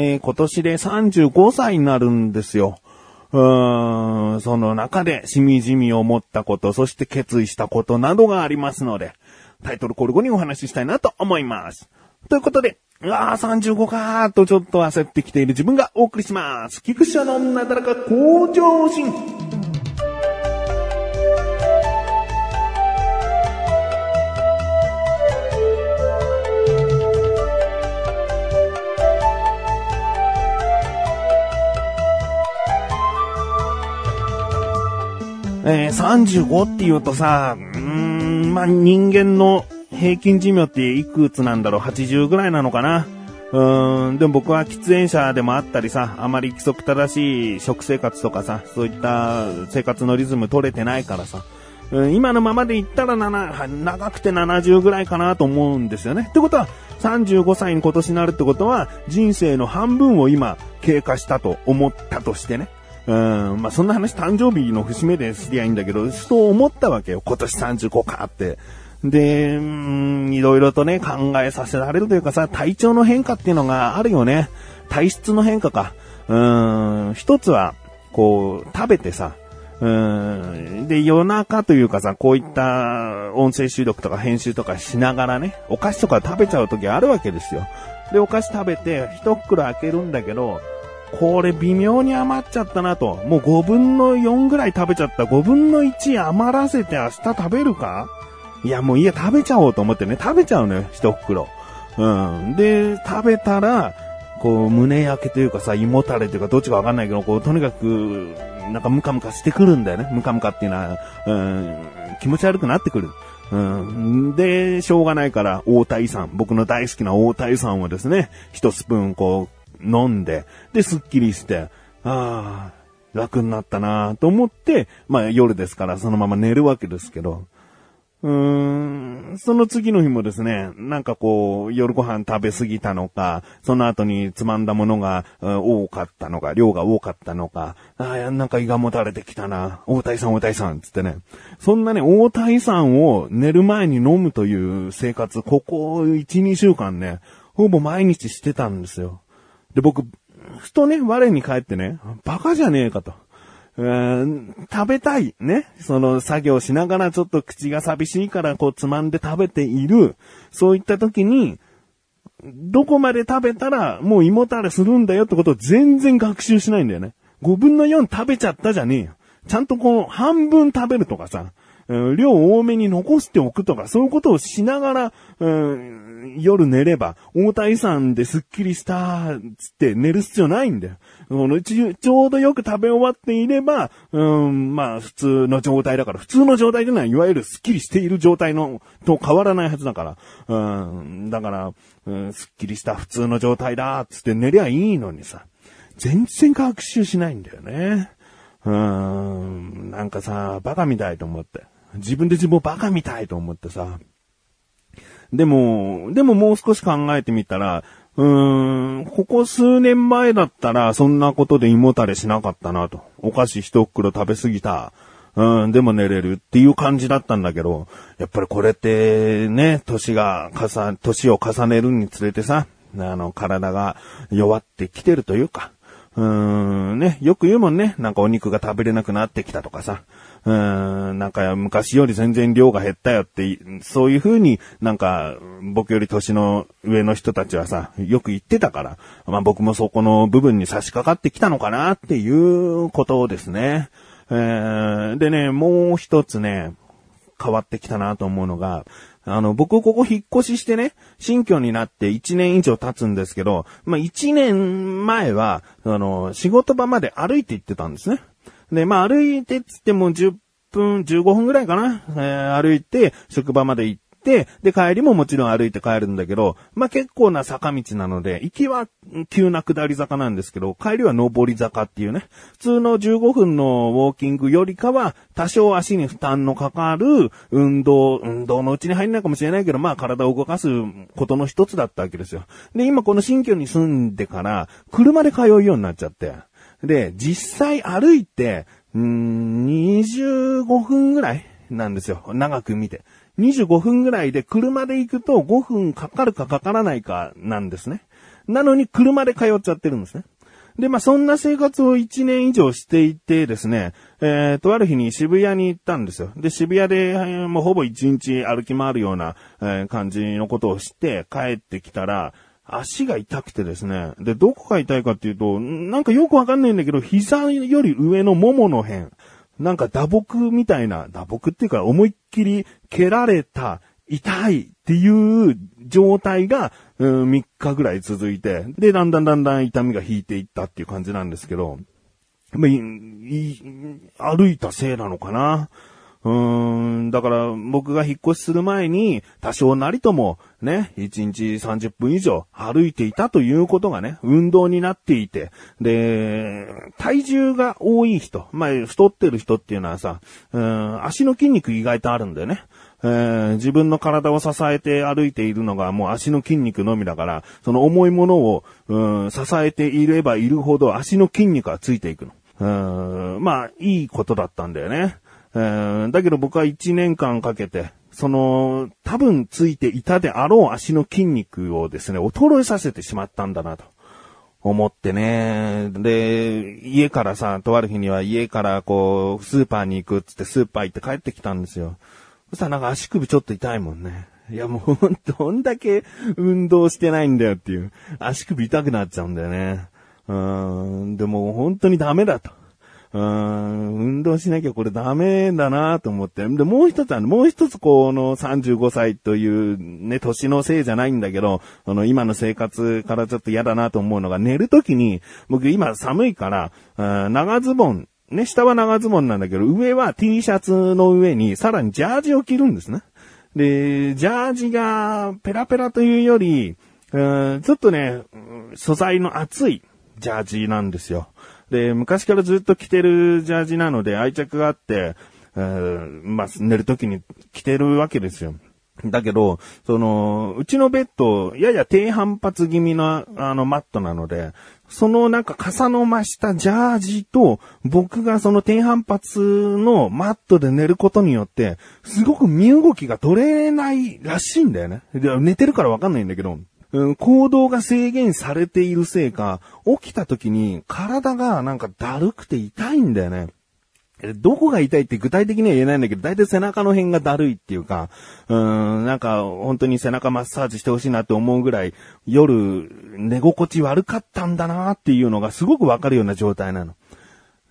えー今年で35歳になるんですよ。うーん、その中でしみじみ思ったこと、そして決意したことなどがありますので、タイトルコール後にお話ししたいなと思います。ということで、うわー35かーとちょっと焦ってきている自分がお送りします。菊池のなだらか向上心。えー、35って言うとさ、うーん、まあ、人間の平均寿命っていくつなんだろう ?80 ぐらいなのかな？うーん、でも僕は喫煙者でもあったりさ、あまり規則正しい食生活とかさ、そういった生活のリズム取れてないからさ、うん今のままで言ったらなな長くて70ぐらいかなと思うんですよね。ってことは、35歳に今年なるってことは、人生の半分を今経過したと思ったとしてね。うん、まあ、そんな話誕生日の節目ですりゃいいんだけど、そう思ったわけよ。今年35かって。で、うん、いろいろとね、考えさせられるというかさ、体調の変化っていうのがあるよね。体質の変化か。うん、一つは、こう、食べてさ、うん。で、夜中というかさ、こういった音声収録とか編集とかしながらね、お菓子とか食べちゃう時あるわけですよ。で、お菓子食べて、一袋開けるんだけど、これ微妙に余っちゃったなと。もう5分の4ぐらい食べちゃった。5分の1余らせて明日食べるか？いや、もういいや、食べちゃおうと思ってね、食べちゃうのよ、一袋。うん。で、食べたら、こう、胸焼けというかさ、胃もたれというか、どっちかわかんないけど、こう、とにかく、なんかムカムカしてくるんだよね。ムカムカっていうのは、うん、気持ち悪くなってくる。うん。で、しょうがないから、大田遺産、僕の大好きな大田遺産をですね、一スプーンこう、飲んで、で、すっきりして、ああ、楽になったなと思って、まあ夜ですからそのまま寝るわけですけど、うーん、その次の日もですね、なんかこう、夜ご飯食べ過ぎたのか、その後につまんだものがうん多かったのか、量が多かったのか、ああ、なんか胃がもたれてきたな、大谷さん大谷さん、つってね。そんなね、大谷さんを寝る前に飲むという生活、ここ1、2週間ね、ほぼ毎日してたんですよ。で、僕、ふとね、我に返ってね、バカじゃねえかと。うん食べたい、ね。その作業しながらちょっと口が寂しいからこうつまんで食べている。そういった時に、どこまで食べたらもう胃もたれするんだよってことを全然学習しないんだよね。5分の4食べちゃったじゃねえよ。ちゃんとこう半分食べるとかさ、うん量多めに残しておくとか、そういうことをしながら、うん夜寝れば、大谷さんですっきりした、つって寝る必要ないんだよ。のちちょうどよく食べ終わっていれば、うん、まあ普通の状態だから、普通の状態というのは、いわゆるすっきりしている状態の、と変わらないはずだから。うん、だから、うん、すっきりした普通の状態だ、つって寝りゃいいのにさ。全然学習しないんだよね。うーん、なんかさ、バカみたいと思って。自分で自分をバカみたいと思ってさ。でも、でももう少し考えてみたら、うーん、ここ数年前だったら、そんなことで胃もたれしなかったなと。お菓子一袋食べ過ぎた。うん、でも寝れるっていう感じだったんだけど、やっぱりこれってね、年が重、年を重ねるにつれてさ、あの、体が弱ってきてるというか、うーん、ね、よく言うもんね。なんかお肉が食べれなくなってきたとかさ。うん、なんか昔より全然量が減ったよって、そういう風になんか僕より年の上の人たちはさ、よく言ってたから、まあ僕もそこの部分に差し掛かってきたのかなっていうことをですね。えー、でね、もう一つね、変わってきたなと思うのが、あの、僕ここ引っ越ししてね、新居になって1年以上経つんですけど、まあ1年前は、あの、仕事場まで歩いて行ってたんですね。で、まあ歩いてっつっても10分、15分ぐらいかな、えー歩いて職場まで行って、で、帰りももちろん歩いて帰るんだけど、まあ結構な坂道なので、行きは急な下り坂なんですけど、帰りは上り坂っていうね、普通の15分のウォーキングよりかは、多少足に負担のかかる運動、運動のうちに入んないかもしれないけど、まあ体を動かすことの一つだったわけですよ。で、今この新居に住んでから、車で通うようになっちゃって。で、実際歩いて、うーん、25分ぐらいなんですよ。長く見て。25分ぐらいで車で行くと5分かかるかかからないかなんですね。なのに車で通っちゃってるんですね。で、まあ、そんな生活を1年以上していてですね、えー、とある日に渋谷に行ったんですよ。で、渋谷で、えー、もうほぼ1日歩き回るような、えー、感じのことをして帰ってきたら、足が痛くてですね。で、どこが痛いかっていうと、なんかよくわかんないんだけど、膝より上のももの辺。なんか打撲みたいな、打撲っていうか思いっきり蹴られた、痛いっていう状態が、うん、3日ぐらい続いて、で、だんだんだんだん痛みが引いていったっていう感じなんですけど、まあ、歩いたせいなのかな。うーん、だから僕が引っ越しする前に多少なりともね、1日30分以上歩いていたということがね、運動になっていて、で、体重が多い人、まあ太ってる人っていうのはさ、うん、足の筋肉意外とあるんだよね。えー、自分の体を支えて歩いているのがもう足の筋肉のみだから、その重いものを、うん、支えていればいるほど足の筋肉がついていくの。うん、まあ、いいことだったんだよね。えー、だけど僕は1年間かけて、その、多分ついていたであろう足の筋肉をですね、衰えさせてしまったんだなと。思ってね。で、家からさ、とある日には家からこう、スーパーに行くっつってスーパー行って帰ってきたんですよ。そしたらなんか足首ちょっと痛いもんね。いやもう、どんだけ運動してないんだよっていう。足首痛くなっちゃうんだよね。うん、でも本当にダメだと。うん、運動しなきゃこれダメだなと思って。で、もう一つは、もう一つこの35歳というね、年のせいじゃないんだけど、あの、今の生活からちょっと嫌だなと思うのが、寝るときに、僕今寒いから、長ズボン、ね、下は長ズボンなんだけど、上は T シャツの上にさらにジャージを着るんですね。で、ジャージがペラペラというより、ちょっとね、素材の厚いジャージなんですよ。で、昔からずっと着てるジャージなので愛着があって、えー、まあ、寝るときに着てるわけですよ。だけど、その、うちのベッド、やや低反発気味な、あの、マットなので、そのなんか傘の増したジャージと、僕がその低反発のマットで寝ることによって、すごく身動きが取れないらしいんだよね。寝てるからわかんないんだけど。うん、行動が制限されているせいか、起きた時に体がなんかだるくて痛いんだよね。どこが痛いって具体的には言えないんだけど、だいたい背中の辺がだるいっていうか、うん、なんか本当に背中マッサージしてほしいなって思うぐらい、夜寝心地悪かったんだなっていうのがすごくわかるような状態なの。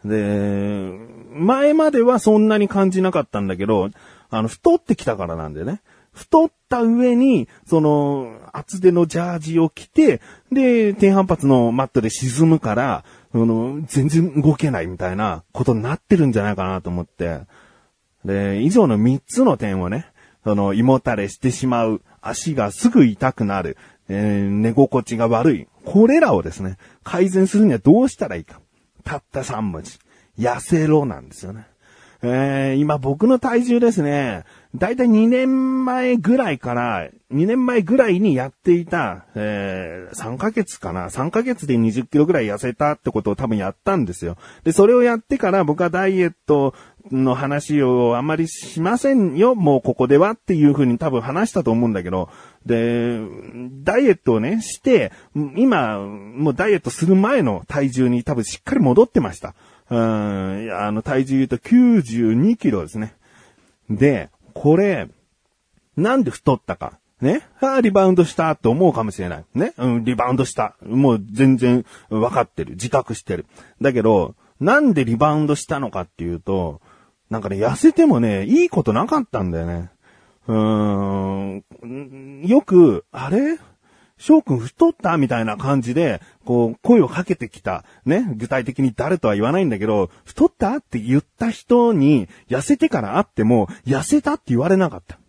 で、前まではそんなに感じなかったんだけど、あの、太ってきたからなんだよね。太った上に、その、厚手のジャージを着て、で、低反発のマットで沈むから、その、全然動けないみたいなことになってるんじゃないかなと思って。で、以上の3つの点をね、その、胃もたれしてしまう、足がすぐ痛くなる、えー、寝心地が悪い。これらをですね、改善するにはどうしたらいいか。たった3文字。痩せろなんですよね。えー、今僕の体重ですね、だいたい2年前ぐらいから、2年前ぐらいにやっていた、えー、3ヶ月かな ?3 ヶ月で20キロぐらい痩せたってことを多分やったんですよ。で、それをやってから僕はダイエットの話をあんまりしませんよ、もうここではっていうふうに多分話したと思うんだけど、で、ダイエットをね、して、今、もうダイエットする前の体重に多分しっかり戻ってました。うん、あの、体重言うと92キロですね。で、これ、なんで太ったか。ねああ、リバウンドしたって思うかもしれない。ねうん、リバウンドした。もう全然分かってる。自覚してる。だけど、なんでリバウンドしたのかっていうと、なんかね、痩せてもね、いいことなかったんだよね。うーん、よく、あれ？翔くん太った？みたいな感じで、こう、声をかけてきた。ね。具体的に誰とは言わないんだけど、太ったって言った人に、痩せてから会っても、痩せたって言われなかった。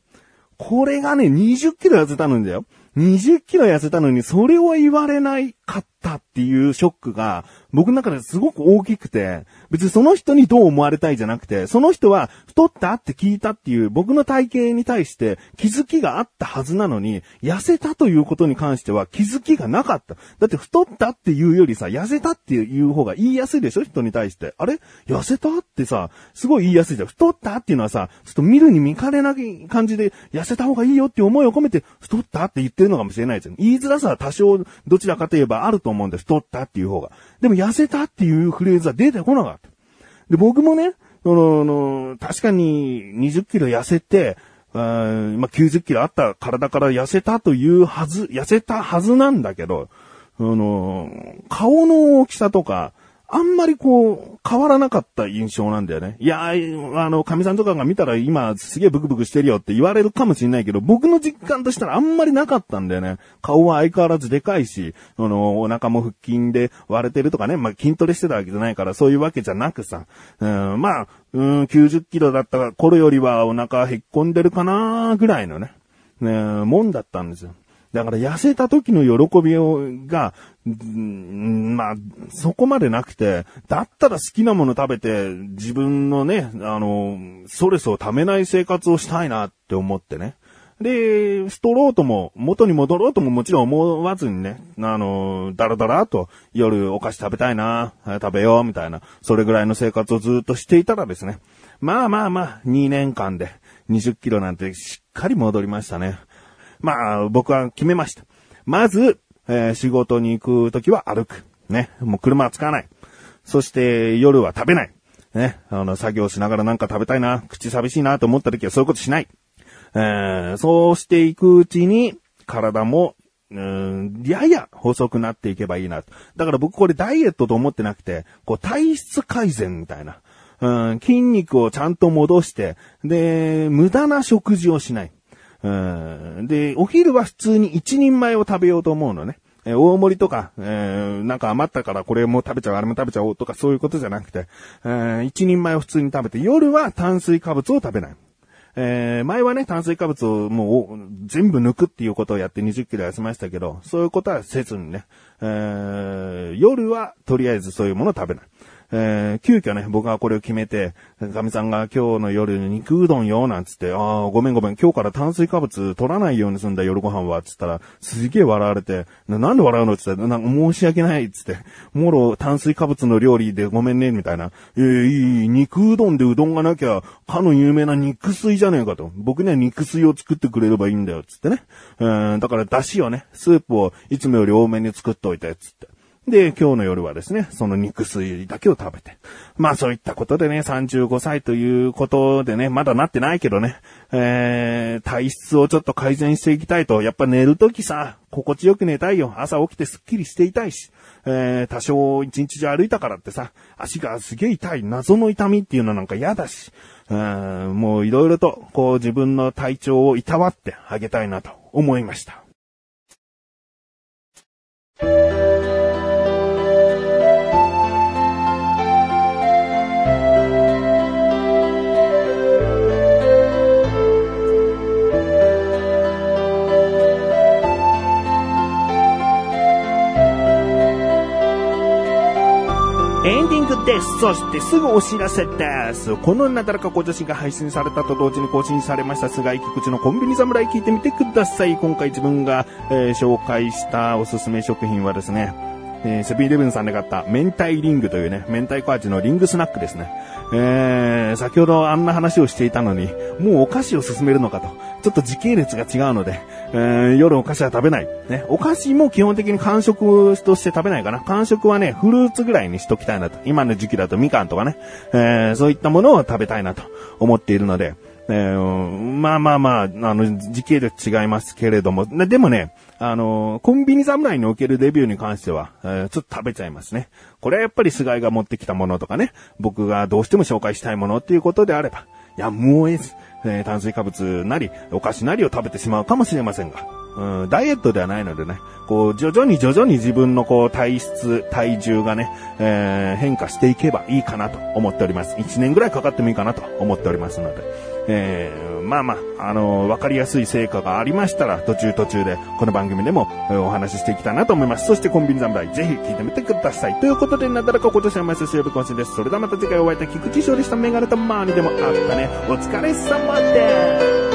これがね、20キロ痩せたのんだよ。20キロ痩せたのに、それを言われないかったっていうショックが、僕の中ですごく大きくて、別にその人にどう思われたいじゃなくて、その人は太ったって聞いたっていう僕の体型に対して気づきがあったはずなのに、痩せたということに関しては気づきがなかった。だって太ったっていうよりさ、痩せたっていう方が言いやすいでしょ人に対して。あれ？痩せた？ってさ、すごい言いやすいじゃん。太ったっていうのはさ、ちょっと見るに見かねない感じで、痩せた方がいいよっていう思いを込めて、太ったって言ってるのかもしれないですよ。言いづらさは多少どちらかといえばあると思うんです。太ったっていう方が。でも痩せたっていうフレーズは出てこなかった。で、僕もね、その、の確かに20キロ痩せて、まあ、90キロあった体から痩せたというはず、痩せたはずなんだけど、あの、顔の大きさとか、あんまりこう、変わらなかった印象なんだよね。いや、あの、神さんとかが見たら今すげえブクブクしてるよって言われるかもしれないけど、僕の実感としたらあんまりなかったんだよね。顔は相変わらずでかいし、あの、お腹も腹筋で割れてるとかね、まあ、筋トレしてたわけじゃないからそういうわけじゃなくさ、うん、まあ、うん、90キロだった頃よりはお腹へっこんでるかなぐらいのね、ね、もんだったんですよ。だから痩せた時の喜びをが、まあ、そこまでなくて、だったら好きなもの食べて、自分のね、あの、ストレスをためない生活をしたいなって思ってね。で、太ろうとも、元に戻ろうとももちろん思わずにね、あの、だらだらと夜お菓子食べたいな、食べよう、みたいな、それぐらいの生活をずっとしていたらですね、まあまあまあ、2年間で20キロなんてしっかり戻りましたね。まあ、僕は決めました。まず、えー、仕事に行くときは歩く。ね。もう車は使わない。そして夜は食べない。ね。あの、作業しながらなんか食べたいな、口寂しいなと思ったときはそういうことしない。えー、そうしていくうちに、体も、うん、やや細くなっていけばいいな。だから僕これダイエットと思ってなくて、こう体質改善みたいな。うん、筋肉をちゃんと戻して、で、無駄な食事をしない。で、お昼は普通に一人前を食べようと思うのね。え大盛りとか、えー、なんか余ったからこれも食べちゃう、あれも食べちゃおうとかそういうことじゃなくて、えー、一人前を普通に食べて、夜は炭水化物を食べない。えー、前はね、炭水化物をもう全部抜くっていうことをやって20キロ痩せましたけど、そういうことはせずにね、えー、夜はとりあえずそういうものを食べない。えー、急遽ね、僕はこれを決めて、かみさんが今日の夜肉うどんよ、なんつって、ああ、ごめんごめん、今日から炭水化物取らないようにすんだ、夜ご飯は、つったら、すげえ笑われて、なんで笑うの？つったら、なんか申し訳ない、つって、もろ炭水化物の料理でごめんね、みたいな。えー、いい、肉うどんでうどんがなきゃ、かの有名な肉水じゃねえかと。僕には肉水を作ってくれればいいんだよ、つってね。うん、だから出汁をね、スープをいつもより多めに作っといて、つって。で、今日の夜はですね、その肉水だけを食べて。まあそういったことでね、35歳ということでね、まだなってないけどね、えー、体質をちょっと改善していきたいと、やっぱ寝るときさ、心地よく寝たいよ。朝起きてスッキリしていたいし、えー、多少一日中歩いたからってさ、足がすげえ痛い、謎の痛みっていうのなんか嫌だし、うん、もういろいろと、こう自分の体調をいたわってあげたいなと思いました。エンディングです。そしてすぐお知らせです。このなだらか小女子が配信されたと同時に更新されました菅井菊池のコンビニ侍聞いてみてください。今回自分が、えー、紹介したおすすめ食品はですね、えー、セブンイレブンさんで買った明太リングというね、明太子味のリングスナックですね。えー、先ほどあんな話をしていたのに、もうお菓子を勧めるのかと。ちょっと時系列が違うので、えー、夜お菓子は食べない。ね。お菓子も基本的に完食として食べないかな。完食はね、フルーツぐらいにしときたいなと。今の時期だとみかんとかね。えー、そういったものを食べたいなと思っているので、えー、まあまあまあ、あの、時系列違いますけれども、でもね、あの、コンビニ侍におけるレビューに関しては、えー、ちょっと食べちゃいますね。これはやっぱり菅井が持ってきたものとかね、僕がどうしても紹介したいものっていうことであれば、やむを得ず、えー、炭水化物なり、お菓子なりを食べてしまうかもしれませんが、うん、ダイエットではないのでね、こう、徐々に徐々に自分のこう、体質、体重がね、えー、変化していけばいいかなと思っております。1年ぐらいかかってもいいかなと思っておりますので、えー、まあまあ、あのー、わかりやすい成果がありましたら、途中途中で、この番組でも、え、お話ししていきたいなと思います。そしてコンビニ侍、ぜひ聞いてみてください。ということで、なだらか今年は毎週水曜日更新です。それではまた次回お会いいた菊池勝利したメガネとマーニでもあったね。お疲れ様です。